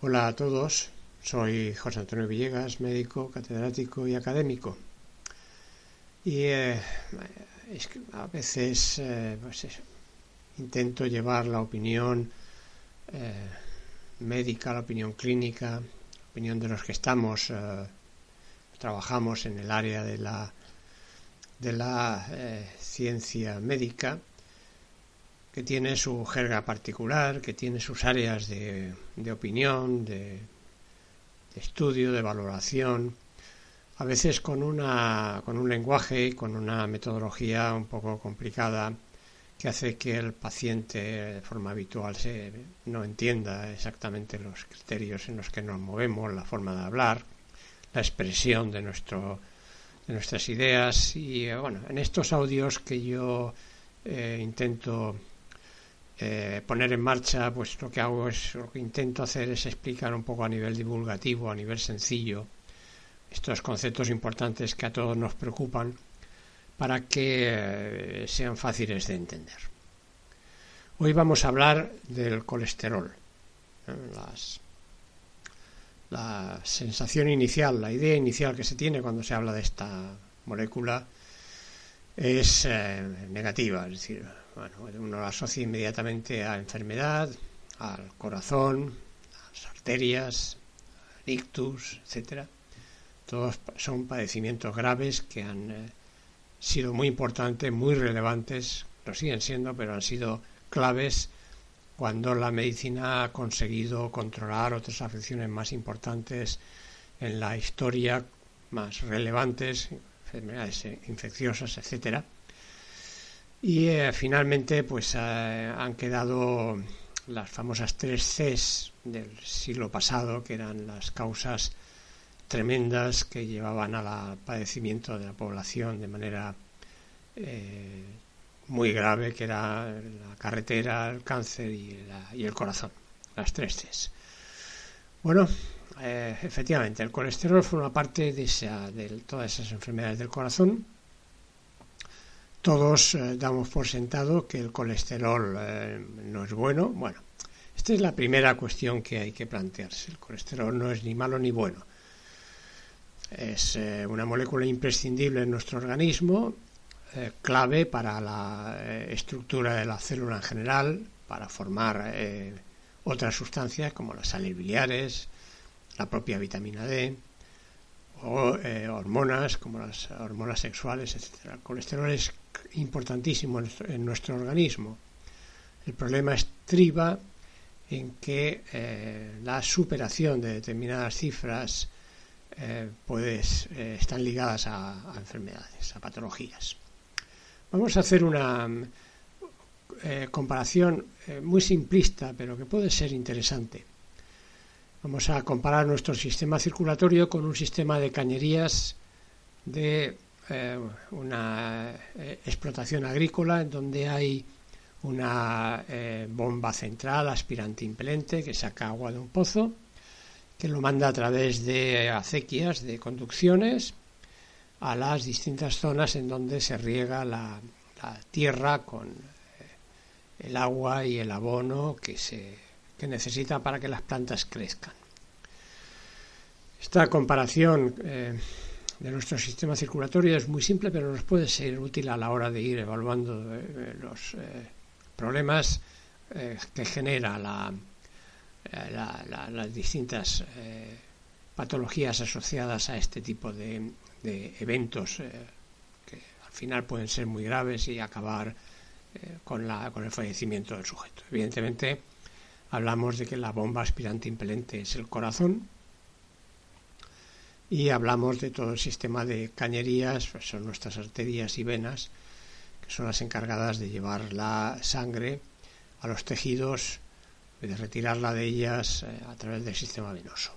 Hola a todos, soy José Antonio Villegas, médico, catedrático y académico. Y eh, a veces eh, pues intento llevar la opinión eh, médica, la opinión clínica, la opinión de los que estamos, trabajamos en el área de la ciencia médica que tiene su jerga particular, que tiene sus áreas de, opinión, de, estudio, de valoración, a veces con, una, con un lenguaje y con una metodología un poco complicada que hace que el paciente de forma habitual se, no entienda exactamente los criterios en los que nos movemos, la forma de hablar, la expresión de, nuestro, de nuestras ideas. Y bueno, en estos audios que yo eh, intento eh, poner en marcha, pues lo que hago es, lo que intento hacer es explicar un poco a nivel divulgativo, a nivel sencillo, estos conceptos importantes que a todos nos preocupan para que eh, sean fáciles de entender. Hoy vamos a hablar del colesterol. la sensación inicial, la idea inicial que se tiene cuando se habla de esta molécula es eh, negativa, es decir, bueno, uno lo asocia inmediatamente a enfermedad, al corazón, a las arterias, al ictus, etcétera. Todos son padecimientos graves que han eh, sido muy importantes, muy relevantes, lo siguen siendo, pero han sido claves cuando la medicina ha conseguido controlar otras afecciones más importantes en la historia, más relevantes, enfermedades infecciosas, etcétera y eh, finalmente, pues eh, han quedado las famosas tres Cs del siglo pasado, que eran las causas tremendas que llevaban al padecimiento de la población de manera eh, muy grave, que era la carretera, el cáncer y, el corazón, las tres Cs. Bueno, efectivamente, el colesterol forma parte de, de todas esas enfermedades del corazón todos eh, damos por sentado que el colesterol eh, no es bueno. Bueno, esta es la primera cuestión que hay que plantearse. El colesterol no es ni malo ni bueno. Es eh, una molécula imprescindible en nuestro organismo, clave para la estructura de la célula en general, para formar otras sustancias como las sales biliares, la propia vitamina D, o hormonas como las hormonas sexuales, etc. Colesterol es importantísimo en nuestro, organismo. El problema estriba en que eh, la superación de determinadas cifras eh, eh, están ligadas a, enfermedades, a patologías. Vamos a hacer una comparación muy simplista, pero que puede ser interesante. Vamos a comparar nuestro sistema circulatorio con un sistema de cañerías de eh, una eh, explotación agrícola en donde hay una eh, bomba central aspirante impelente que saca agua de un pozo, que lo manda a través de acequias, de conducciones, a las distintas zonas en donde se riega la, tierra con el agua y el abono que se que necesita para que las plantas crezcan. Esta comparación de nuestro sistema circulatorio es muy simple, pero nos puede ser útil a la hora de ir evaluando eh, los eh, problemas eh, que genera la, las distintas patologías asociadas a este tipo de, eventos que al final pueden ser muy graves y acabar con, la, con el fallecimiento del sujeto. Evidentemente, hablamos de que la bomba aspirante impelente es el corazón, y hablamos de todo el sistema de cañerías, pues son nuestras arterias y venas, que son las encargadas de llevar la sangre a los tejidos de retirarla de ellas eh, a través del sistema venoso.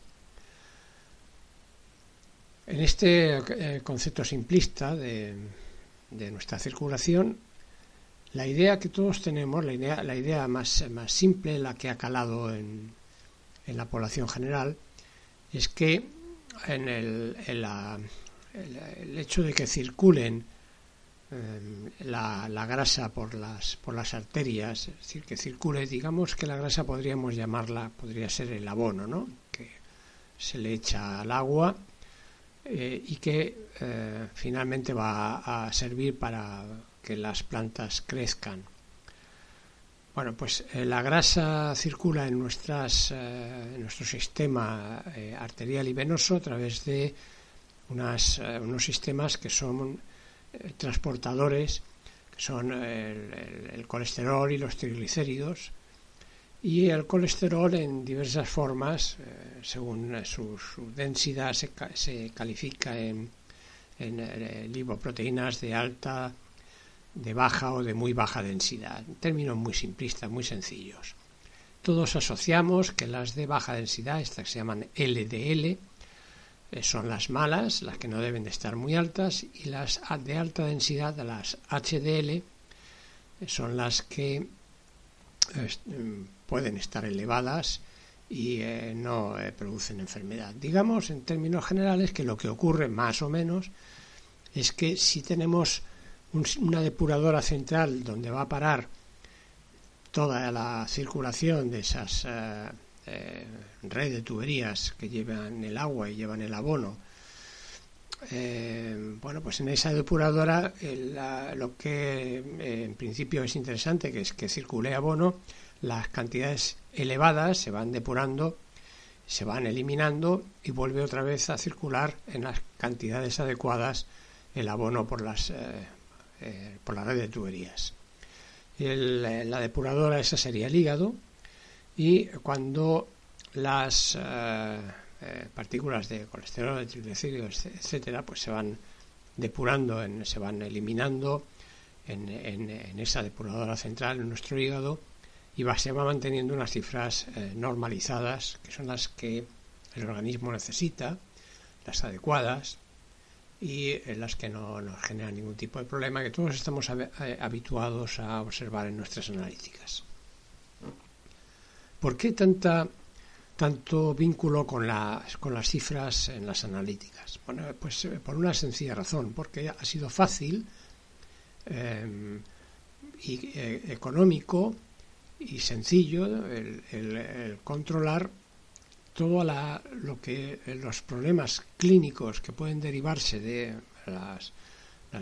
En este eh, concepto simplista de, nuestra circulación, la idea que todos tenemos, la idea, la idea más, más simple, la que ha calado en, en la población general, es que en el, el, hecho de que circulen em, la, la, grasa por las, por las arterias, es decir, que circule, digamos que la grasa podríamos llamarla, podría ser el abono, ¿no? que se le echa al agua eh, y que eh, finalmente va a servir para que las plantas crezcan. Bueno, pues eh, la grasa circula en, nuestras, en nuestro sistema arterial y venoso a través de unos sistemas que son transportadores, que son el, colesterol y los triglicéridos, y el colesterol en diversas formas, eh, según su, densidad, se, se, califica en, en eh, lipoproteínas de alta, de baja o de muy baja densidad, términos muy simplistas, muy sencillos. Todos asociamos que las de baja densidad, estas que se llaman LDL, eh, son las malas, las que no deben de estar muy altas, y las de alta densidad, las HDL, son las que pueden estar elevadas y eh, no eh, producen enfermedad. Digamos en términos generales que lo que ocurre más o menos es que si tenemos una depuradora central donde va a parar toda la circulación de esas eh, redes de tuberías que llevan el agua y llevan el abono, bueno, pues en esa depuradora lo que en principio es interesante, que es que circule abono, las cantidades elevadas se van depurando, se van eliminando y vuelve otra vez a circular en las cantidades adecuadas el abono por, las, eh, eh, por la red de tuberías. Eh, la depuradora esa sería el hígado y cuando las partículas de colesterol, de triglicéridos, etcétera, pues se van depurando, se van eliminando en, esa depuradora central en nuestro hígado y va, se va manteniendo unas cifras eh, normalizadas, que son las que el organismo necesita, las adecuadas y eh, las que no nos generan ningún tipo de problema, que todos estamos eh, habituados a observar en nuestras analíticas. ¿Por qué tanta, tanto vínculo con las, con las cifras en las analíticas? Bueno, pues por una sencilla razón, porque ha sido fácil y económico y sencillo el, controlar todo lo que los problemas clínicos que pueden derivarse de las,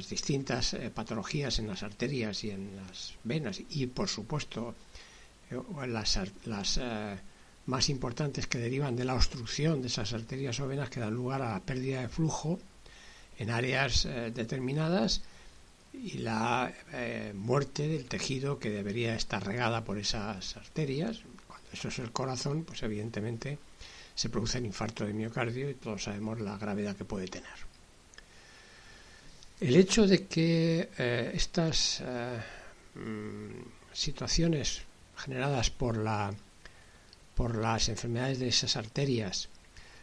distintas eh, patologías en las arterias y en las venas y por supuesto eh, las, eh, más importantes que derivan de la obstrucción de esas arterias o venas que dan lugar a la pérdida de flujo en áreas determinadas y la eh, muerte del tejido que debería estar regada por esas arterias. Cuando eso es el corazón, pues evidentemente se produce el infarto de miocardio y todos sabemos la gravedad que puede tener. El hecho de que eh, estas eh, mm, situaciones generadas por, la, por las enfermedades de esas arterias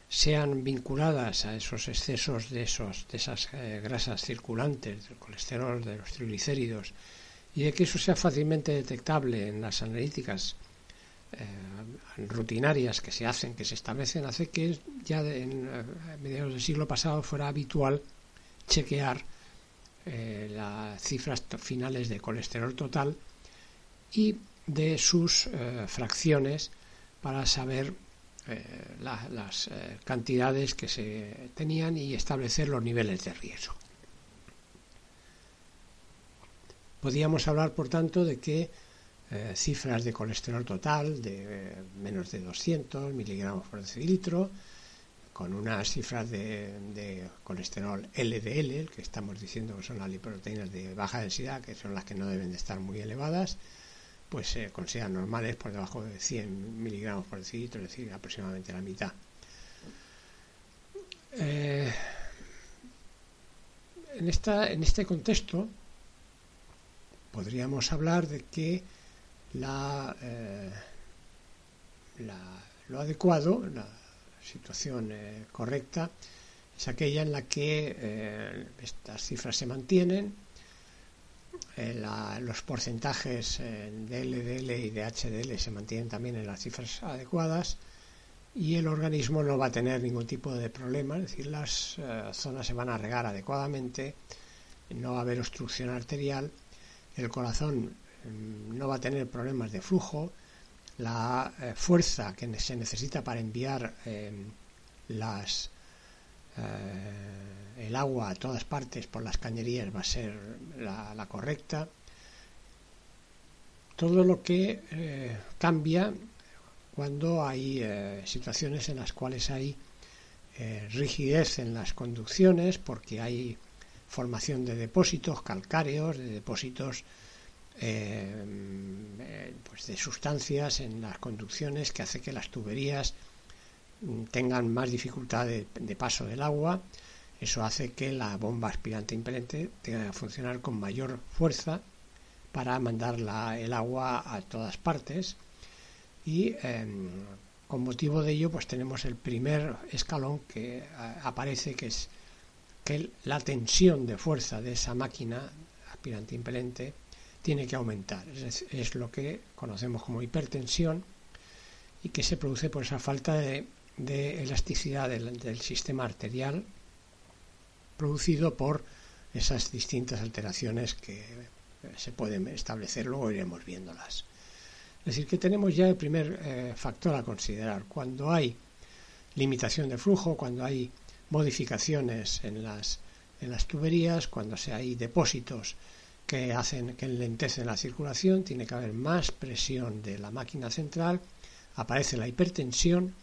sean vinculadas a esos excesos de, esos, de esas eh, grasas circulantes, del colesterol, de los triglicéridos, y de que eso sea fácilmente detectable en las analíticas eh, rutinarias que se hacen, que se establecen, hace que ya en eh, mediados del siglo pasado fuera habitual chequear las cifras finales de colesterol total y de sus fracciones para saber eh, las eh, cantidades que se tenían y establecer los niveles de riesgo. Podíamos hablar, por tanto, de que eh, cifras de colesterol total de menos de 200 miligramos por decilitro, con unas cifras de, de, colesterol LDL, que estamos diciendo que son las lipoproteínas de baja densidad, que son las que no deben de estar muy elevadas, pues se consideran normales por debajo de 100 miligramos por decilitro, es decir, aproximadamente la mitad. Eh, en, esta, en este contexto podríamos hablar de que eh, lo adecuado, la situación correcta, es aquella en la que estas cifras se mantienen, los porcentajes de LDL y de HDL se mantienen también en las cifras adecuadas y el organismo no va a tener ningún tipo de problema, es decir, las eh, zonas se van a regar adecuadamente, no va a haber obstrucción arterial, el corazón no va a tener problemas de flujo, la eh, fuerza que se necesita para enviar em, las, eh, el agua a todas partes por las cañerías va a ser la correcta. Todo lo que cambia cuando hay eh, situaciones en las cuales hay eh, rigidez en las conducciones porque hay formación de depósitos calcáreos, de depósitos eh, pues de sustancias en las conducciones que hace que las tuberías mm, tengan más dificultad de, paso del agua. Eso hace que la bomba aspirante impelente tenga que funcionar con mayor fuerza para mandar el agua a todas partes y em, con motivo de ello pues tenemos el primer escalón que aparece que es que la tensión de fuerza de esa máquina aspirante impelente tiene que aumentar es, lo que conocemos como hipertensión y que se produce por esa falta de, elasticidad del, sistema arterial producido por esas distintas alteraciones que se pueden establecer, luego iremos viéndolas. Es decir, que tenemos ya el primer eh, factor a considerar. Cuando hay limitación de flujo, cuando hay modificaciones en las, en las tuberías, cuando se hay depósitos que hacen que enlentecen la circulación, tiene que haber más presión de la máquina central, aparece la hipertensión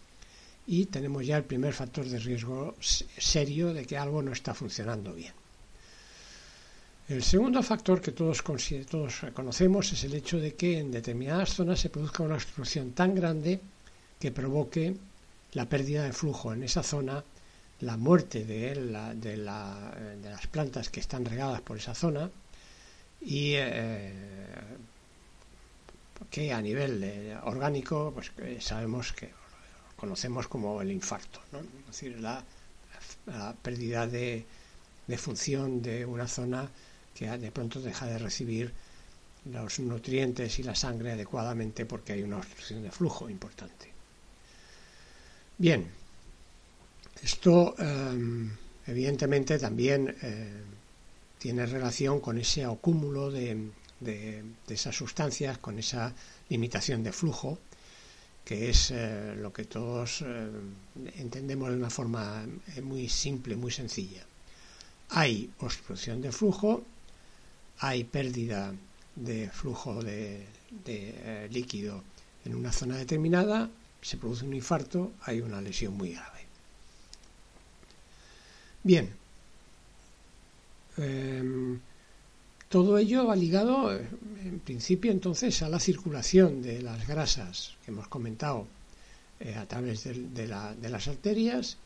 y tenemos ya el primer factor de riesgo serio de que algo no está funcionando bien. El segundo factor que todos, conocemos es el hecho de que en determinadas zonas se produzca una obstrucción tan grande que provoque la pérdida de flujo en esa zona, la muerte de, las plantas que están regadas por esa zona y eh, que a nivel orgánico pues eh, sabemos que conocemos como el infarto, es decir, la, pérdida de, de función de una zona que de pronto deja de recibir los nutrientes y la sangre adecuadamente porque hay una obstrucción de flujo importante. Bien, esto em, evidentemente también eh, tiene relación con ese acúmulo de, esas sustancias, con esa limitación de flujo, que es eh, lo que todos eh, entendemos de una forma muy simple, muy sencilla. Hay obstrucción de flujo hay pérdida de flujo de, eh, líquido en una zona determinada, se produce un infarto, hay una lesión muy grave. Bien, em, todo ello va ligado, eh, en principio, entonces, a la circulación de las grasas que hemos comentado eh, a través de, las arterias,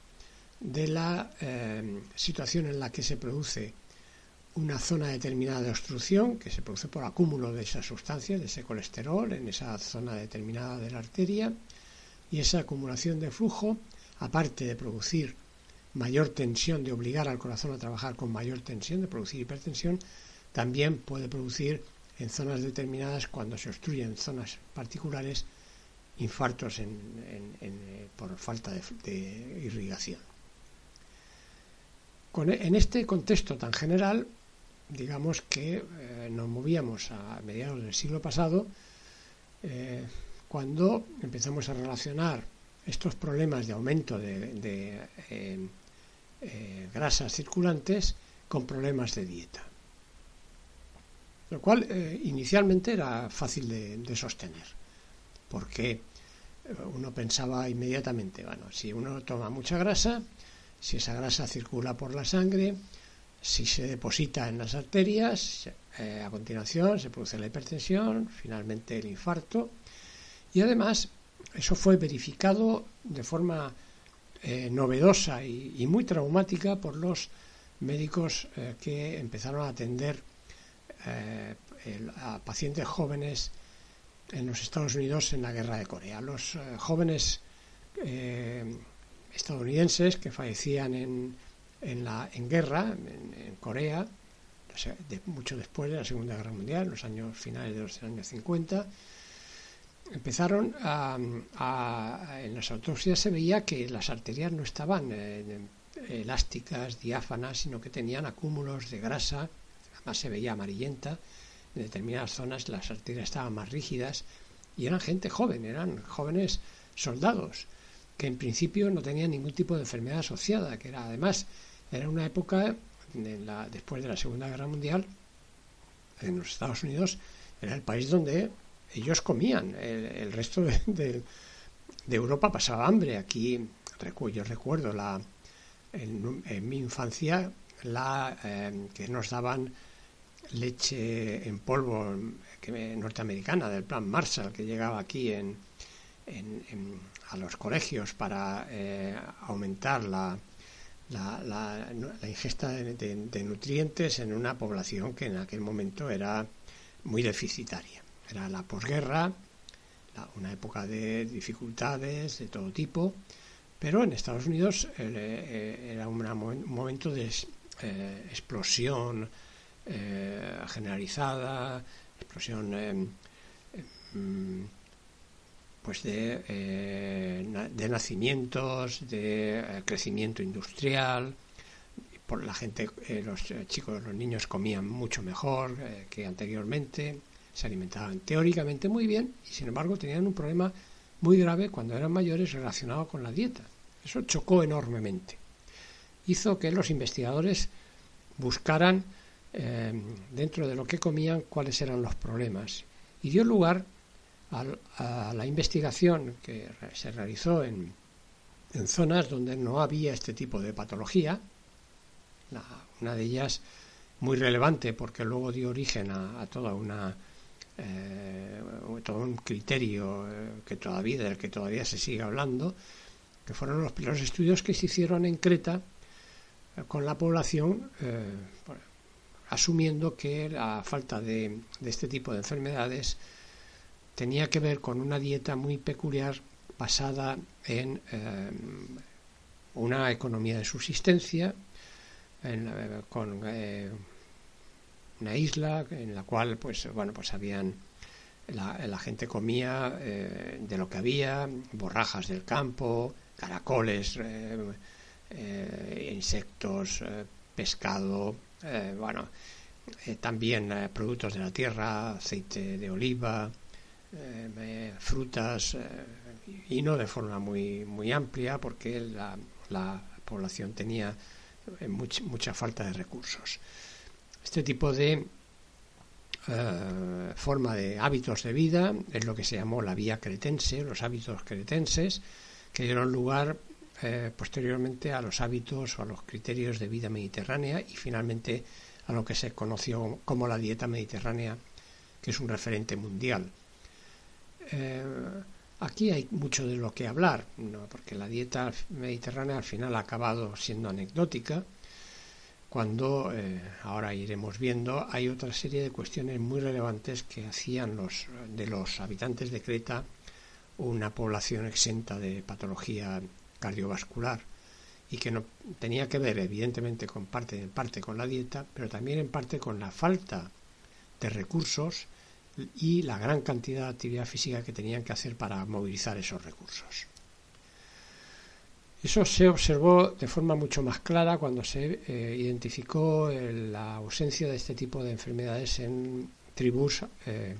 de la em, situación en la que se produce una zona determinada de obstrucción que se produce por acúmulo de esas sustancias, de ese colesterol en esa zona determinada de la arteria y esa acumulación de flujo, aparte de producir mayor tensión, de obligar al corazón a trabajar con mayor tensión, de producir hipertensión, también puede producir en zonas determinadas, cuando se obstruyen zonas particulares, infartos eh, por falta de, irrigación. E, en este contexto tan general, digamos que eh, nos movíamos a mediados del siglo pasado eh, cuando empezamos a relacionar estos problemas de aumento de, grasas circulantes con problemas de dieta. Lo cual inicialmente era fácil de, sostener, porque uno pensaba inmediatamente, bueno, si uno toma mucha grasa, si esa grasa circula por la sangre, si se deposita en las arterias, eh, a continuación se produce la hipertensión, finalmente el infarto, y además eso fue verificado de forma eh, novedosa y, muy traumática por los médicos eh, que empezaron a atender a pacientes jóvenes en los Estados Unidos en la guerra de Corea. Los eh, jóvenes eh, estadounidenses que fallecían en, en, la, guerra, en, Corea, mucho después de la Segunda Guerra Mundial, en los años finales de los años 50, empezaron a, en las autopsias se veía que las arterias no estaban elásticas, diáfanas, sino que tenían acúmulos de grasa, además se veía amarillenta, en determinadas zonas las arterias estaban más rígidas y eran gente joven, eran jóvenes soldados que en principio no tenían ningún tipo de enfermedad asociada, que era además era una época la, después de la Segunda Guerra Mundial en los Estados Unidos era el país donde ellos comían, el, resto de, Europa pasaba hambre. Aquí yo recuerdo la en, mi infancia la eh, que nos daban leche en polvo que, norteamericana del plan Marshall que llegaba aquí en, a los colegios para eh, aumentar la, la, ingesta de, nutrientes en una población que en aquel momento era muy deficitaria. Era la posguerra, una época de dificultades de todo tipo, pero en Estados Unidos eh, era un, momento de explosión eh, generalizada, explosión eh, mm, pues de, eh, de nacimientos, de crecimiento industrial, por la gente, los chicos, los niños comían mucho mejor que anteriormente, se alimentaban teóricamente muy bien y sin embargo tenían un problema muy grave cuando eran mayores relacionado con la dieta. Eso chocó enormemente. Hizo que los investigadores buscaran eh, dentro de lo que comían cuáles eran los problemas y dio lugar a, la investigación que se realizó en, zonas donde no había este tipo de patología, una de ellas muy relevante porque luego dio origen a, toda una eh, todo un criterio eh, que todavía del que todavía se sigue hablando que fueron los primeros estudios que se hicieron en Creta con la población asumiendo que la falta de, este tipo de enfermedades tenía que ver con una dieta muy peculiar basada en eh, una economía de subsistencia, eh, con eh, una isla en la cual pues bueno pues habían la, gente comía de lo que había, borrajas del campo, caracoles, insectos, pescado, eh, bueno, eh, también eh, productos de la tierra, aceite de oliva, frutas, y no de forma muy, muy amplia porque la, la población tenía mucha falta de recursos. Este tipo de forma de hábitos de vida es lo que se llamó la vía cretense, los hábitos cretenses, que dieron lugar eh, posteriormente a los hábitos o a los criterios de vida mediterránea y finalmente a lo que se conoció como la dieta mediterránea, que es un referente mundial. Eh, aquí hay mucho de lo que hablar, porque la dieta mediterránea al final ha acabado siendo anecdótica, cuando, eh, ahora iremos viendo, hay otra serie de cuestiones muy relevantes que hacían los, de los habitantes de Creta una población exenta de patología cardiovascular y que no tenía que ver evidentemente con parte en parte con la dieta, pero también en parte con la falta de recursos y la gran cantidad de actividad física que tenían que hacer para movilizar esos recursos. Eso se observó de forma mucho más clara cuando se eh, identificó la ausencia de este tipo de enfermedades en tribus eh,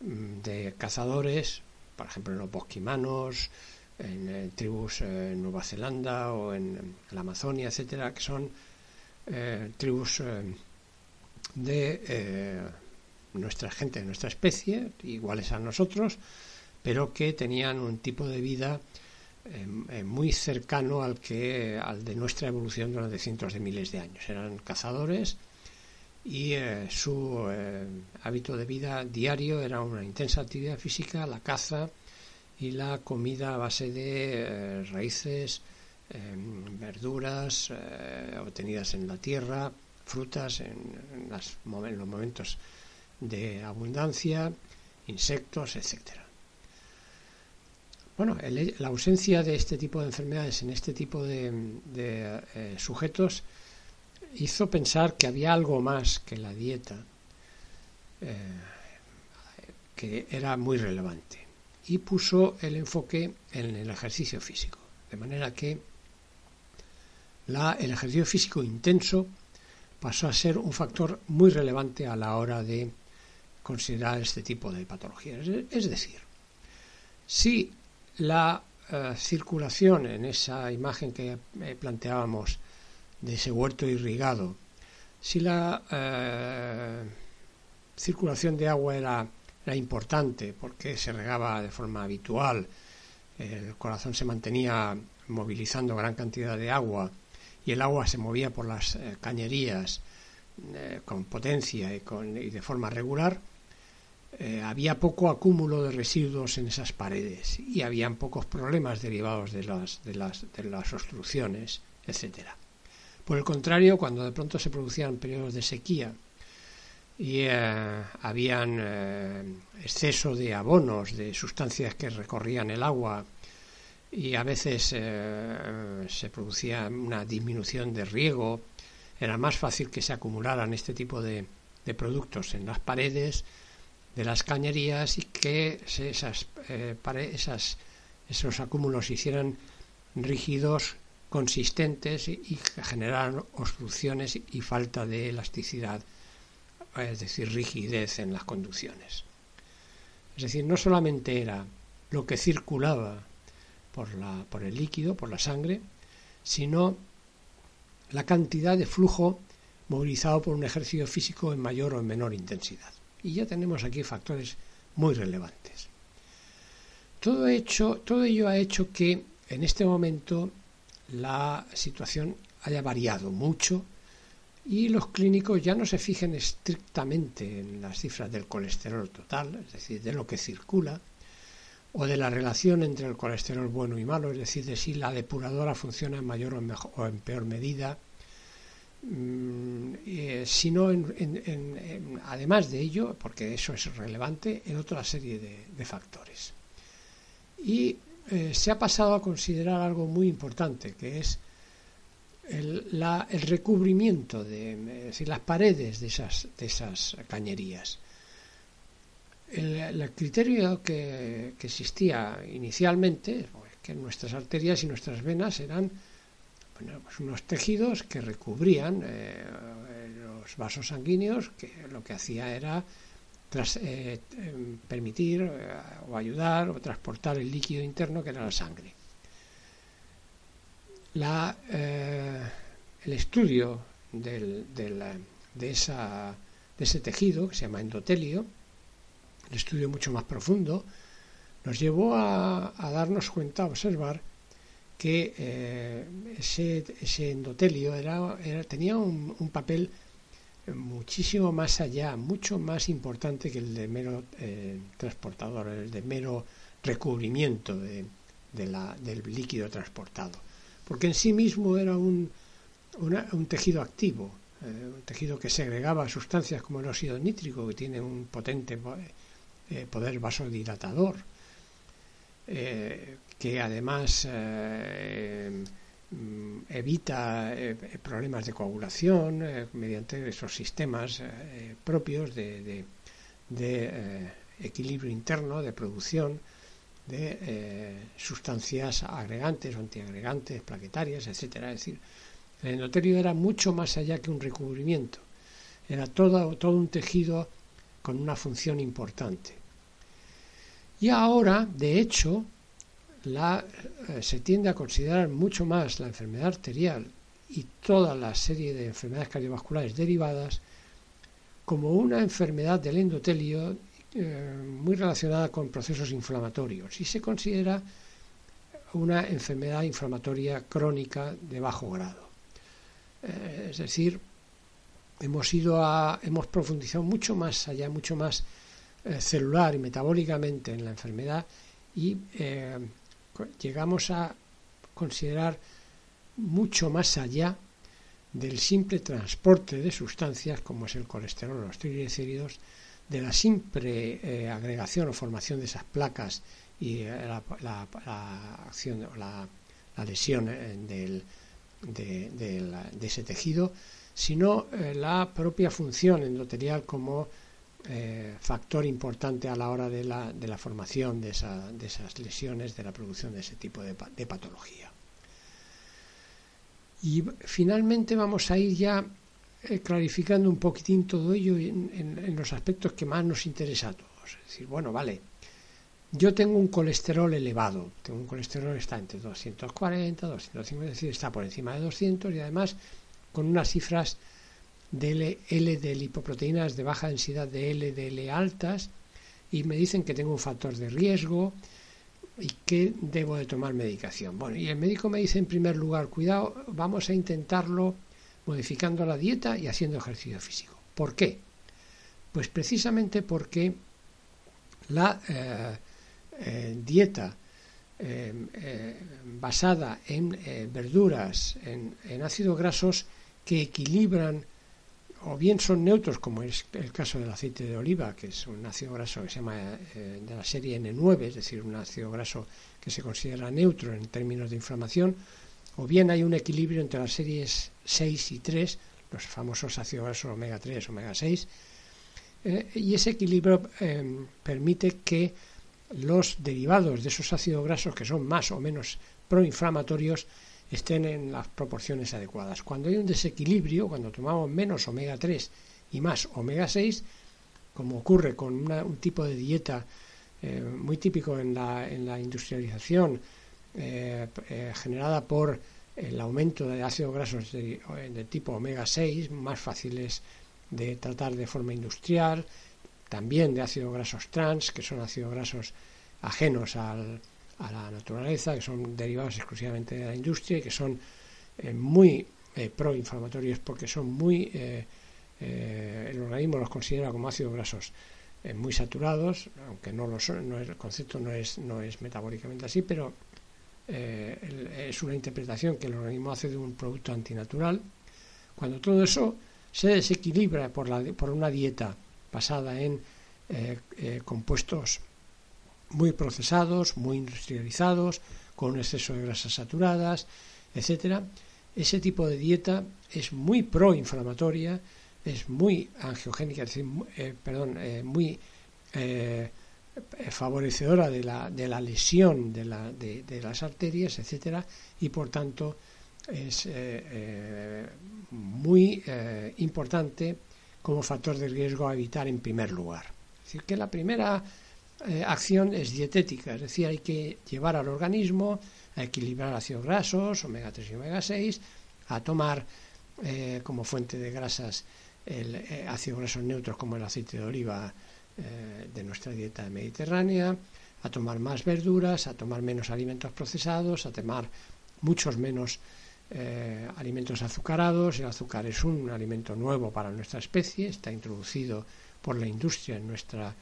de cazadores, por ejemplo en los bosquimanos, en, eh, tribus en Nueva Zelanda o en, la Amazonia, etcétera, que son eh, tribus eh, de nuestra gente, de nuestra especie, iguales a nosotros, pero que tenían un tipo de vida muy cercano al que al de nuestra evolución durante cientos de miles de años. Eran cazadores y su hábito de vida diario era una intensa actividad física, la caza, y la comida a base de eh, raíces, em, verduras eh, obtenidas en la tierra, frutas en, los momentos de abundancia insectos, etc. Bueno, la ausencia de este tipo de enfermedades en este tipo de, eh, sujetos hizo pensar que había algo más que la dieta eh, que era muy relevante y puso el enfoque en el ejercicio físico, de manera que el ejercicio físico intenso pasó a ser un factor muy relevante a la hora de considerar este tipo de patologías. Es decir, si la eh, circulación en esa imagen que eh, planteábamos de ese huerto irrigado, si la eh, circulación de agua era, era, importante porque se regaba de forma habitual, el corazón se mantenía movilizando gran cantidad de agua y el agua se movía por las cañerías con potencia y, con, y de forma regular, eh, había poco acúmulo de residuos en esas paredes y habían pocos problemas derivados de las, de las, de las obstrucciones, etcétera. Por el contrario, cuando de pronto se producían periodos de sequía y eh, habían eh, exceso de abonos, de sustancias que recorrían el agua y a veces se producía una disminución de riego, era más fácil que se acumularan este tipo de, de productos en las paredes de las cañerías y que eh, esas, esos acúmulos se hicieran rígidos, consistentes y, generaran obstrucciones y falta de elasticidad, es decir, rigidez en las conducciones. Es decir, no solamente era lo que circulaba por, la, por el líquido, por la sangre, sino la cantidad de flujo movilizado por un ejercicio físico en mayor o en menor intensidad. Y ya tenemos aquí factores muy relevantes. Todo, hecho, todo ello ha hecho que en este momento la situación haya variado mucho y los clínicos ya no se fijen estrictamente en las cifras del colesterol total, es decir, de lo que circula, o de la relación entre el colesterol bueno y malo, es decir, de si la depuradora funciona en mayor o, o en peor medida, eh, sino además de ello, porque eso es relevante, en otra serie de, factores. Y eh, se ha pasado a considerar algo muy importante, que es el, recubrimiento de las paredes de esas, de esas cañerías. El, criterio que, que, existía inicialmente, pues, que nuestras arterias y nuestras venas eran pues unos tejidos que recubrían eh, los vasos sanguíneos, que lo que hacía era eh, em, permitir eh, o ayudar o transportar el líquido interno que era la sangre. el estudio de, esa, de ese tejido, que se llama endotelio, el estudio mucho más profundo, nos llevó a, a darnos cuenta, a observar, que eh, ese, endotelio era, tenía un, papel muchísimo más allá, mucho más importante que el de mero eh, transportador, el de mero recubrimiento de, del líquido transportado, porque en sí mismo era un, un tejido activo, eh, un tejido que segregaba sustancias como el óxido nítrico, que tiene un potente poder vasodilatador, que además eh, evita eh, problemas de coagulación eh, mediante esos sistemas propios de, equilibrio interno, de producción de sustancias agregantes antiagregantes, plaquetarias, etcétera. Es decir, el endotelio era mucho más allá que un recubrimiento, era todo un tejido con una función importante. Y ahora, de hecho, eh, se tiende a considerar mucho más la enfermedad arterial y toda la serie de enfermedades cardiovasculares derivadas como una enfermedad del endotelio eh, muy relacionada con procesos inflamatorios y se considera una enfermedad inflamatoria crónica de bajo grado. Eh, es decir, hemos ido a, hemos profundizado mucho más allá, mucho más celular y metabólicamente en la enfermedad y llegamos a considerar mucho más allá del simple transporte de sustancias como es el colesterol o los triglicéridos de la simple eh, agregación o formación de esas placas y la, acción la, la lesión del, de, ese tejido, sino la propia función endotelial como eh, factor importante a la hora de la, de la formación de, esa, de, esas lesiones, de la producción de ese tipo de, patología. Y finalmente vamos a ir ya eh, clarificando un poquitín todo ello en, los aspectos que más nos interesa a todos. Es decir, bueno, vale, yo tengo un colesterol elevado, tengo un colesterol está entre 240, 250, es decir, está por encima de 200 y además con unas cifras de L de lipoproteínas de baja densidad de LDL altas y me dicen que tengo un factor de riesgo y que debo de tomar medicación. Bueno, y el médico me dice en primer lugar, cuidado, vamos a intentarlo modificando la dieta y haciendo ejercicio físico. ¿Por qué? Pues precisamente porque la eh, eh, dieta eh, basada en verduras, en, en ácidos grasos que equilibran o bien son neutros, como es el caso del aceite de oliva, que es un ácido graso que se llama eh, de la serie N9, es decir, un ácido graso que se considera neutro en términos de inflamación, o bien hay un equilibrio entre las series 6 y 3, los famosos ácidos grasos omega 3, omega 6, eh, y ese equilibrio em, permite que los derivados de esos ácidos grasos, que son más o menos proinflamatorios, estén en las proporciones adecuadas. Cuando hay un desequilibrio, cuando tomamos menos omega 3 y más omega 6, como ocurre con un tipo de dieta eh, muy típico en la, en la industrialización eh, eh, generada por el aumento de ácidos grasos de, de, tipo omega 6, más fáciles de tratar de forma industrial, también de ácidos grasos trans, que son ácidos grasos ajenos al, a la naturaleza, que son derivados exclusivamente de la industria y que son eh, muy eh, proinflamatorios porque son muy, eh, el organismo los considera como ácidos grasos muy saturados, aunque no lo son, no el concepto no es, no es metabólicamente así, pero es una interpretación que el organismo hace de un producto antinatural. Cuando todo eso se desequilibra por, la, por una dieta basada en compuestos muy procesados, muy industrializados, con un exceso de grasas saturadas, etcétera. Ese tipo de dieta es muy proinflamatoria, es muy angiogénica, es decir, eh, perdón, eh, muy eh, favorecedora de la, de la lesión de, la, de, las arterias, etcétera, y por tanto es muy importante como factor de riesgo a evitar en primer lugar. Es decir, que la primera eh, acción es dietética, es decir, hay que llevar al organismo a equilibrar ácidos grasos, omega 3 y omega 6, a tomar eh, como fuente de grasas el eh, ácidos grasos neutros como el aceite de oliva de nuestra dieta mediterránea, a tomar más verduras, a tomar menos alimentos procesados, a tomar muchos menos alimentos azucarados. El azúcar es un alimento nuevo para nuestra especie, está introducido por la industria en nuestra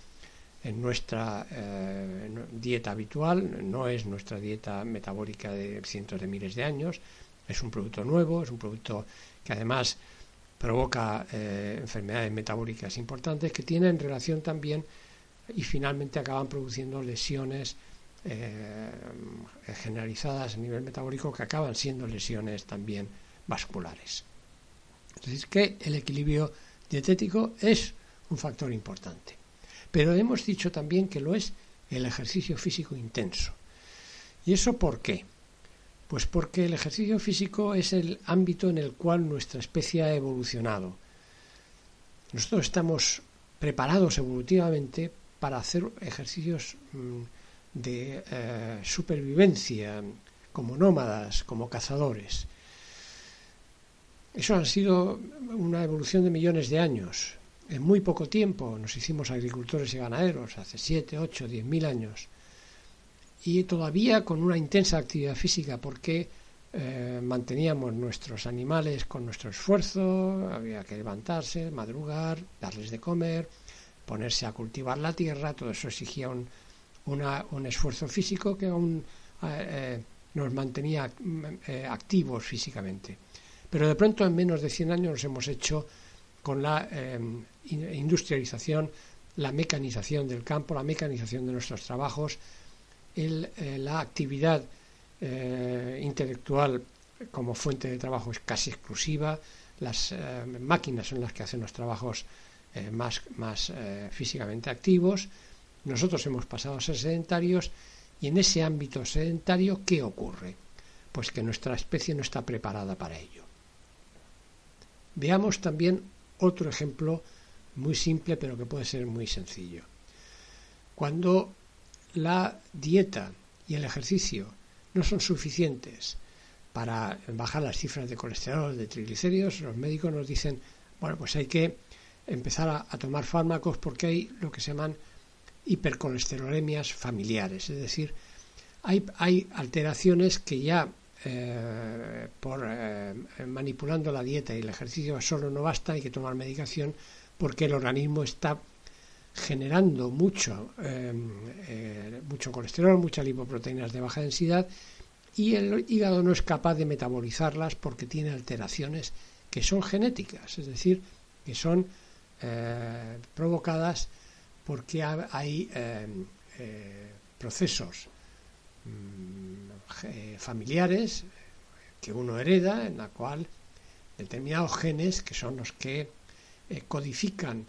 en nuestra eh, dieta habitual, no es nuestra dieta metabólica de cientos de miles de años, es un producto nuevo, es un producto que además provoca eh, enfermedades metabólicas importantes que tienen relación también y finalmente acaban produciendo lesiones eh, generalizadas a nivel metabólico que acaban siendo lesiones también vasculares. Es que el equilibrio dietético es un factor importante. Pero hemos dicho también que lo es el ejercicio físico intenso. ¿Y eso por qué? Pues porque el ejercicio físico es el ámbito en el cual nuestra especie ha evolucionado. Nosotros estamos preparados evolutivamente para hacer ejercicios mm, de eh, supervivencia, como nómadas, como cazadores. Eso ha sido una evolución de millones de años en muy poco tiempo nos hicimos agricultores y ganaderos, hace 7, 8, 10 mil años, y todavía con una intensa actividad física porque eh, manteníamos nuestros animales con nuestro esfuerzo, había que levantarse, madrugar, darles de comer, ponerse a cultivar la tierra, todo eso exigía un, un esfuerzo físico que aún eh, eh, nos mantenía activos físicamente. Pero de pronto en menos de 100 años nos hemos hecho con la industrialización la mecanización del campo, la mecanización de nuestros trabajos, eh, la actividad eh, intelectual como fuente de trabajo es casi exclusiva, las máquinas son las que hacen los trabajos más físicamente activos, nosotros hemos pasado a ser sedentarios y en ese ámbito sedentario, ¿qué ocurre? Pues que nuestra especie no está preparada para ello. Veamos también otro ejemplo muy simple pero que puede ser muy sencillo. Cuando la dieta y el ejercicio no son suficientes para bajar las cifras de colesterol, de triglicéridos, los médicos nos dicen, bueno, pues hay que empezar a, tomar fármacos porque hay lo que se llaman hipercolesterolemias familiares, es decir, hay, hay alteraciones que ya eh, por eh, manipulando la dieta y el ejercicio solo no basta, hay que tomar medicación porque el organismo está generando mucho, eh, mucho colesterol, muchas lipoproteínas de baja densidad y el hígado no es capaz de metabolizarlas porque tiene alteraciones que son genéticas, es decir, que son provocadas porque hay procesos mm, familiares que uno hereda, en la cual determinados genes, que son los que eh, codifican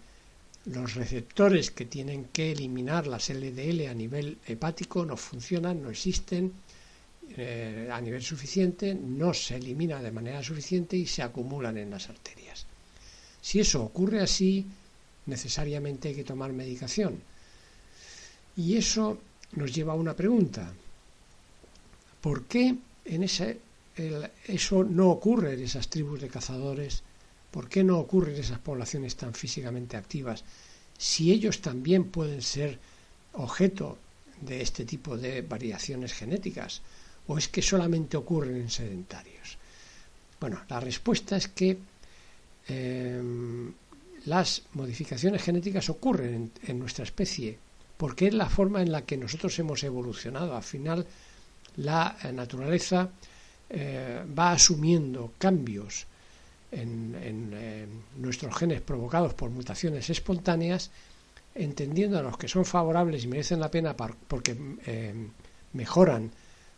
los receptores que tienen que eliminar las LDL a nivel hepático, no funcionan, no existen eh, a nivel suficiente, no se elimina de manera suficiente y se acumulan en las arterias. Si eso ocurre así, necesariamente hay que tomar medicación. Y eso nos lleva a una pregunta. ¿Por qué en ese, eso no ocurre en esas tribus de cazadores? ¿Por qué no ocurre en esas poblaciones tan físicamente activas? Si ellos también pueden ser objeto de este tipo de variaciones genéticas, o es que solamente ocurren en sedentarios. Bueno, la respuesta es que em, las modificaciones genéticas ocurren en nuestra especie porque es la forma en la que nosotros hemos evolucionado. Al final, la eh, naturaleza eh, va asumiendo cambios en, eh, nuestros genes provocados por mutaciones espontáneas, entendiendo a los que son favorables y merecen la pena porque mejoran,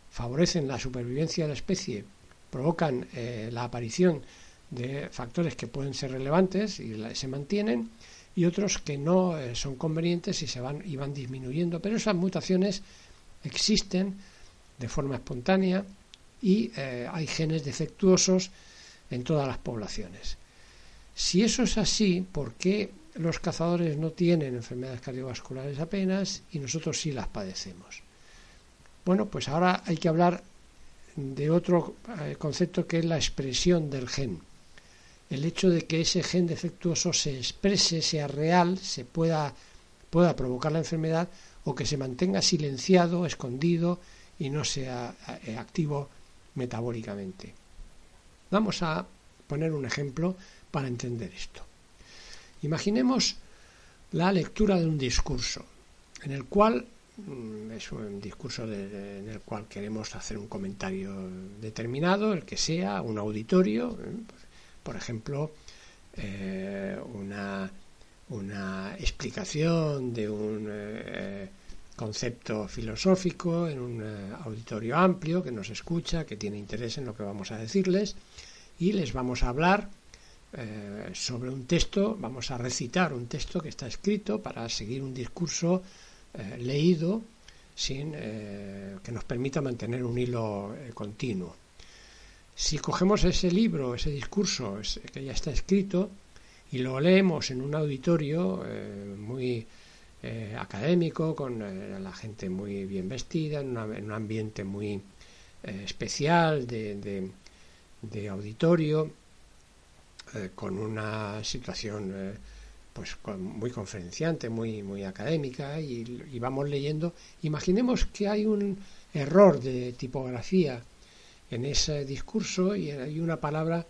favorecen la supervivencia de la especie, provocan la aparición de factores que pueden ser relevantes y se mantienen, y otros que no son convenientes y se van y van disminuyendo, pero esas mutaciones existen de forma espontánea y eh, hay genes defectuosos en todas las poblaciones. Si eso es así, ¿por qué los cazadores no tienen enfermedades cardiovasculares apenas y nosotros sí las padecemos? Bueno, pues ahora hay que hablar de otro eh, concepto que es la expresión del gen el hecho de que ese gen defectuoso se exprese, sea real, se pueda, pueda provocar la enfermedad o que se mantenga silenciado, escondido y no sea eh, activo metabólicamente. Vamos a poner un ejemplo para entender esto. Imaginemos la lectura de un discurso en el cual mm, es un discurso en el cual queremos hacer un comentario determinado, el que sea, un auditorio, eh, por ejemplo, eh, una, explicación de un concepto filosófico en un eh, auditorio amplio que nos escucha, que tiene interés en lo que vamos a decirles, y les vamos a hablar sobre un texto, vamos a recitar un texto que está escrito para seguir un discurso leído sin que nos permita mantener un hilo continuo. Si cogemos ese libro, ese discurso que ya está escrito, y lo leemos en un auditorio eh, muy eh, académico, con eh, la gente muy bien vestida, en, un ambiente muy especial de, auditorio, con una situación pues muy conferenciante, muy, muy académica, y, y vamos leyendo. Imaginemos que hay un error de tipografía en ese discurso y hay una palabra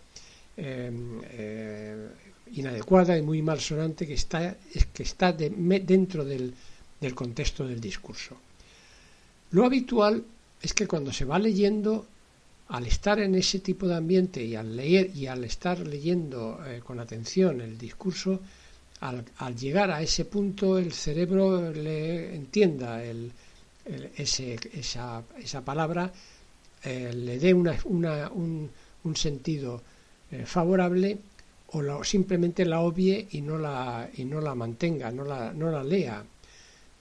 em, eh, inadecuada y muy malsonante que está, que está dentro del, del contexto del discurso. Lo habitual es que cuando se va leyendo, al estar en ese tipo de ambiente y al leer y al estar leyendo eh, con atención el discurso, al, llegar a ese punto el cerebro le entienda el, ese, esa, esa, palabra, eh, le dé una, una, un, un, sentido eh, favorable o simplemente la obvie y no la, y no la mantenga, no la, no la lea,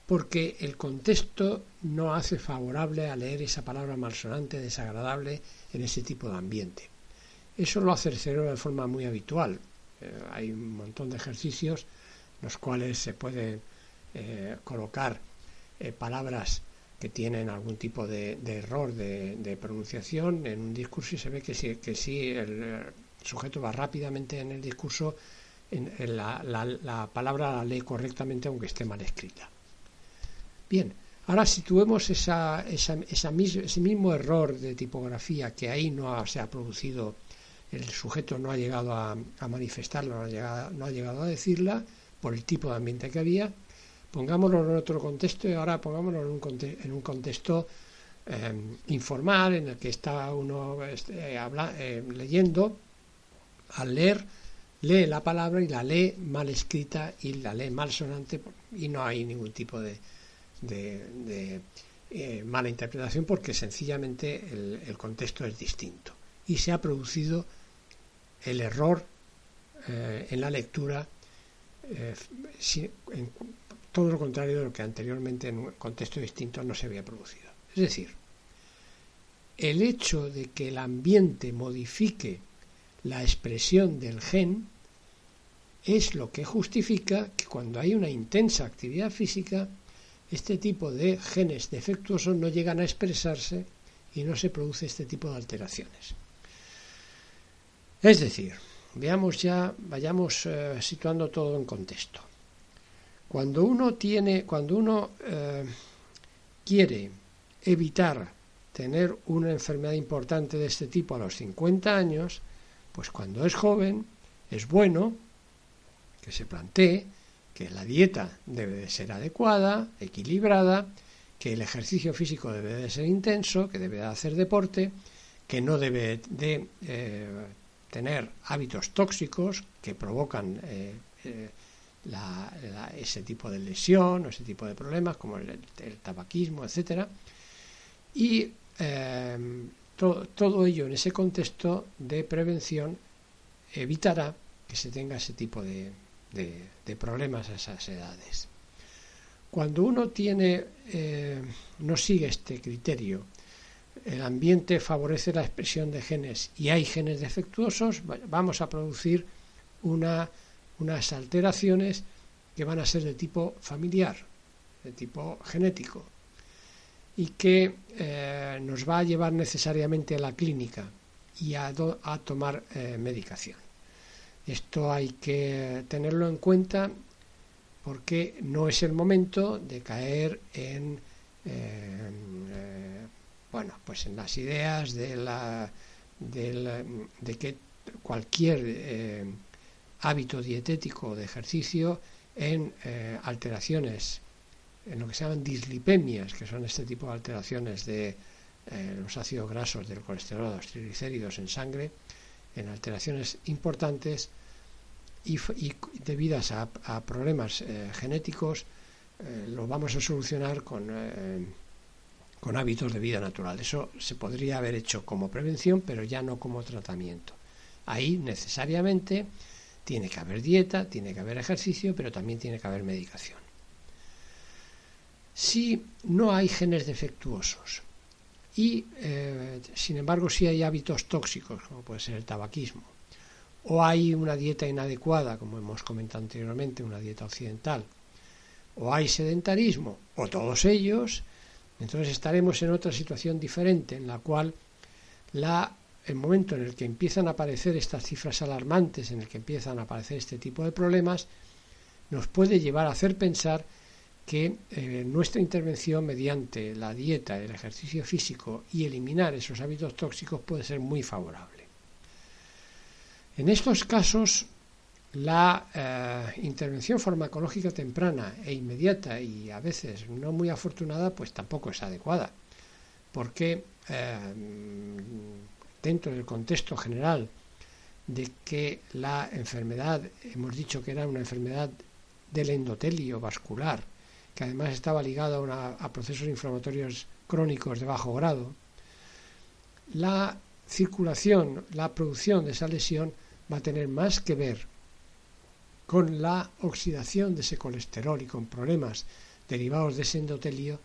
porque el contexto no hace favorable a leer esa palabra malsonante, desagradable en ese tipo de ambiente. Eso lo hace el cerebro de forma muy habitual. Eh, hay un montón de ejercicios los cuales se pueden eh, colocar eh, palabras que tienen algún tipo de, error de, pronunciación en un discurso y se ve que si, que si el, sujeto va rápidamente en el discurso, en, la, palabra la lee correctamente aunque esté mal escrita. Bien, ahora situemos esa, ese mismo error de tipografía que ahí no se ha producido el sujeto no ha llegado a, manifestarlo, no ha, llegado, a decirla por el tipo de ambiente que había. Pongámoslo en otro contexto y ahora pongámoslo en un, contexto em, informal en el que está uno este, em, leyendo. Al leer, lee la palabra y la lee mal escrita y la lee mal sonante y no hay ningún tipo de, de, eh, mala interpretación porque sencillamente el, contexto es distinto y se ha producido el error eh, en la lectura, eh, todo lo contrario de lo que anteriormente en un contexto distinto no se había producido. Es decir, el hecho de que el ambiente modifique la expresión del gen es lo que justifica que cuando hay una intensa actividad física, este tipo de genes defectuosos no llegan a expresarse y no se produce este tipo de alteraciones. Es decir, veamos ya, vayamos eh, situando todo en contexto. Cuando uno tiene, cuando uno eh, quiere evitar tener una enfermedad importante de este tipo a los 50 años, pues cuando es joven es bueno que se plantee que la dieta debe de ser adecuada, equilibrada, que el ejercicio físico debe de ser intenso, que debe de hacer deporte, que no debe de eh, tener hábitos tóxicos que provocan eh, eh, ese tipo de lesión o ese tipo de problemas como el, tabaquismo, etcétera. Y todo ello en ese contexto de prevención evitará que se tenga ese tipo de, problemas a esas edades. Cuando uno eh, no sigue este criterio el ambiente favorece la expresión de genes y hay genes defectuosos, vamos a producir una, unas alteraciones que van a ser de tipo familiar, de tipo genético, y que eh, nos va a llevar necesariamente a la clínica y a, tomar eh, medicación. Esto hay que tenerlo en cuenta porque no es el momento de caer en eh, bueno, pues en las ideas de, la, de, que cualquier hábito dietético de ejercicio en alteraciones, en lo que se llaman dislipemias, que son este tipo de alteraciones de eh, los ácidos grasos, del colesterol, los triglicéridos en sangre, en alteraciones importantes y, debidas a, problemas genéticos, lo vamos a solucionar con con hábitos de vida natural. Eso se podría haber hecho como prevención, pero ya no como tratamiento. Ahí necesariamente tiene que haber dieta, tiene que haber ejercicio, pero también tiene que haber medicación. Si no hay genes defectuosos. Y, eh, sin embargo, si hay hábitos tóxicos, como puede ser el tabaquismo, o hay una dieta inadecuada, como hemos comentado anteriormente, una dieta occidental, o hay sedentarismo, o todos ellos, entonces estaremos en otra situación diferente en la cual la, el momento en el que empiezan a aparecer estas cifras alarmantes, en el que empiezan a aparecer este tipo de problemas, nos puede llevar a hacer pensar que eh, nuestra intervención mediante la dieta, el ejercicio físico y eliminar esos hábitos tóxicos puede ser muy favorable. En estos casos la eh, intervención farmacológica temprana e inmediata y a veces no muy afortunada, pues tampoco es adecuada, porque eh, dentro del contexto general de que la enfermedad, hemos dicho que era una enfermedad del endotelio vascular, que además estaba ligada a, procesos inflamatorios crónicos de bajo grado, la circulación, la producción de esa lesión va a tener más que ver con la oxidación de ese colesterol y con problemas derivados de ese endotelio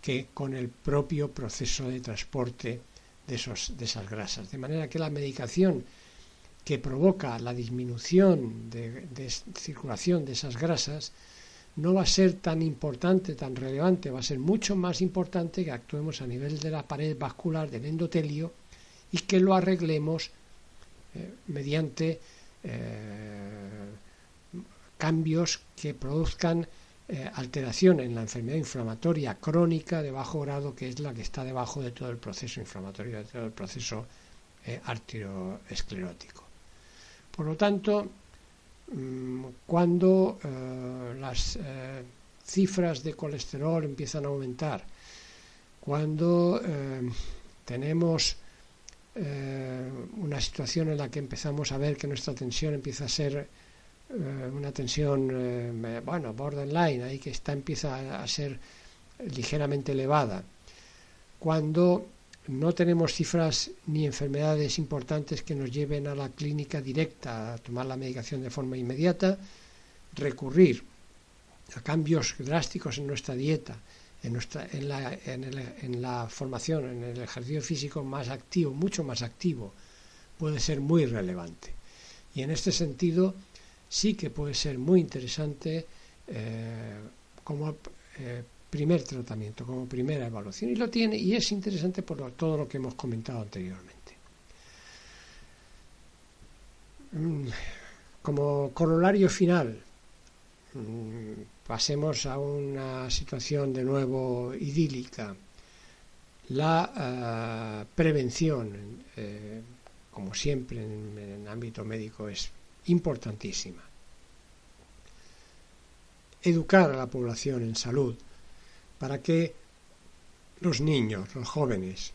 que con el propio proceso de transporte de esas grasas. De manera que la medicación que provoca la disminución de, de, circulación de esas grasas no va a ser tan importante, tan relevante, va a ser mucho más importante que actuemos a nivel de la pared vascular del endotelio y que lo arreglemos eh, mediante eh, cambios que produzcan eh, alteración en la enfermedad inflamatoria crónica de bajo grado, que es la que está debajo de todo el proceso inflamatorio, de todo el proceso arterioesclerótico. Por lo tanto, mm, cuando eh, las cifras de colesterol empiezan a aumentar, cuando tenemos una situación en la que empezamos a ver que nuestra tensión empieza a ser eh, una tensión, eh, bueno, borderline, ahí que está, empieza a ser ligeramente elevada. Cuando no tenemos cifras ni enfermedades importantes que nos lleven a la clínica directa a tomar la medicación de forma inmediata, recurrir a cambios drásticos en nuestra dieta, en, nuestra, en, la, en, la formación, en el ejercicio físico más activo, mucho más activo, puede ser muy relevante. Y en este sentido, sí que puede ser muy interesante eh, eh, primer tratamiento, como primera evaluación. Y lo tiene, y es interesante por todo lo que hemos comentado anteriormente. Mm, como corolario final, mm, pasemos a una situación de nuevo idílica. La eh, prevención, como siempre en el ámbito médico, es importantísima. Educar a la población en salud para que los niños, los jóvenes,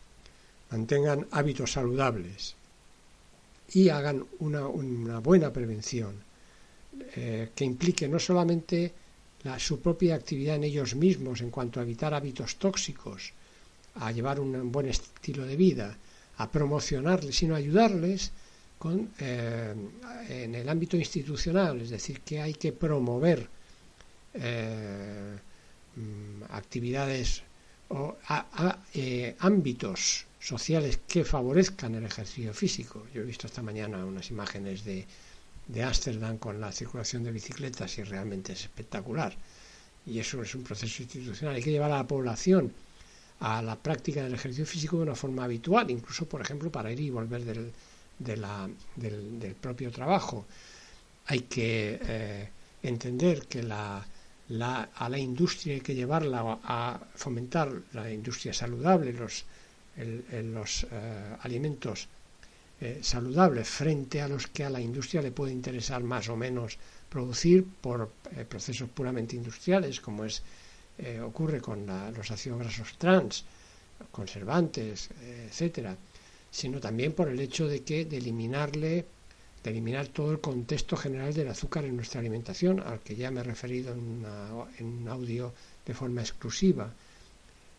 mantengan hábitos saludables y hagan una, buena prevención eh, que implique no solamente la, su propia actividad en ellos mismos en cuanto a evitar hábitos tóxicos, a llevar un buen estilo de vida, a promocionarles, sino ayudarles eh, en el ámbito institucional, es decir, que hay que promover eh, actividades o eh, ámbitos sociales que favorezcan el ejercicio físico. Yo he visto esta mañana unas imágenes de, de Ámsterdam con la circulación de bicicletas y realmente es espectacular. Y eso es un proceso institucional. Hay que llevar a la población a la práctica del ejercicio físico de una forma habitual, incluso, por ejemplo, para ir y volver del, de la, del, propio trabajo. Hay que eh, entender que la, la, a la industria hay que llevarla a fomentar la industria saludable, los, los eh, alimentos eh, saludables frente a los que a la industria le puede interesar más o menos producir por procesos puramente industriales, como es ocurre con los ácidos grasos trans, conservantes, etcétera sino también por el hecho de que de eliminarle de eliminar todo el contexto general del azúcar en nuestra alimentación, al que ya me he referido en, un audio de forma exclusiva.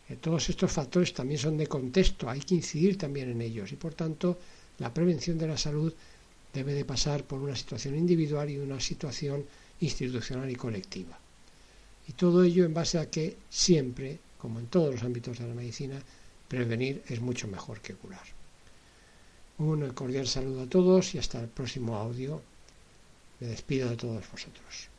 Eh, todos estos factores también son de contexto, hay que incidir también en ellos y por tanto la prevención de la salud debe de pasar por una situación individual y una situación institucional y colectiva. Y todo ello en base a que siempre, como en todos los ámbitos de la medicina, prevenir es mucho mejor que curar. Un cordial saludo a todos y hasta el próximo audio. Me despido de todos vosotros.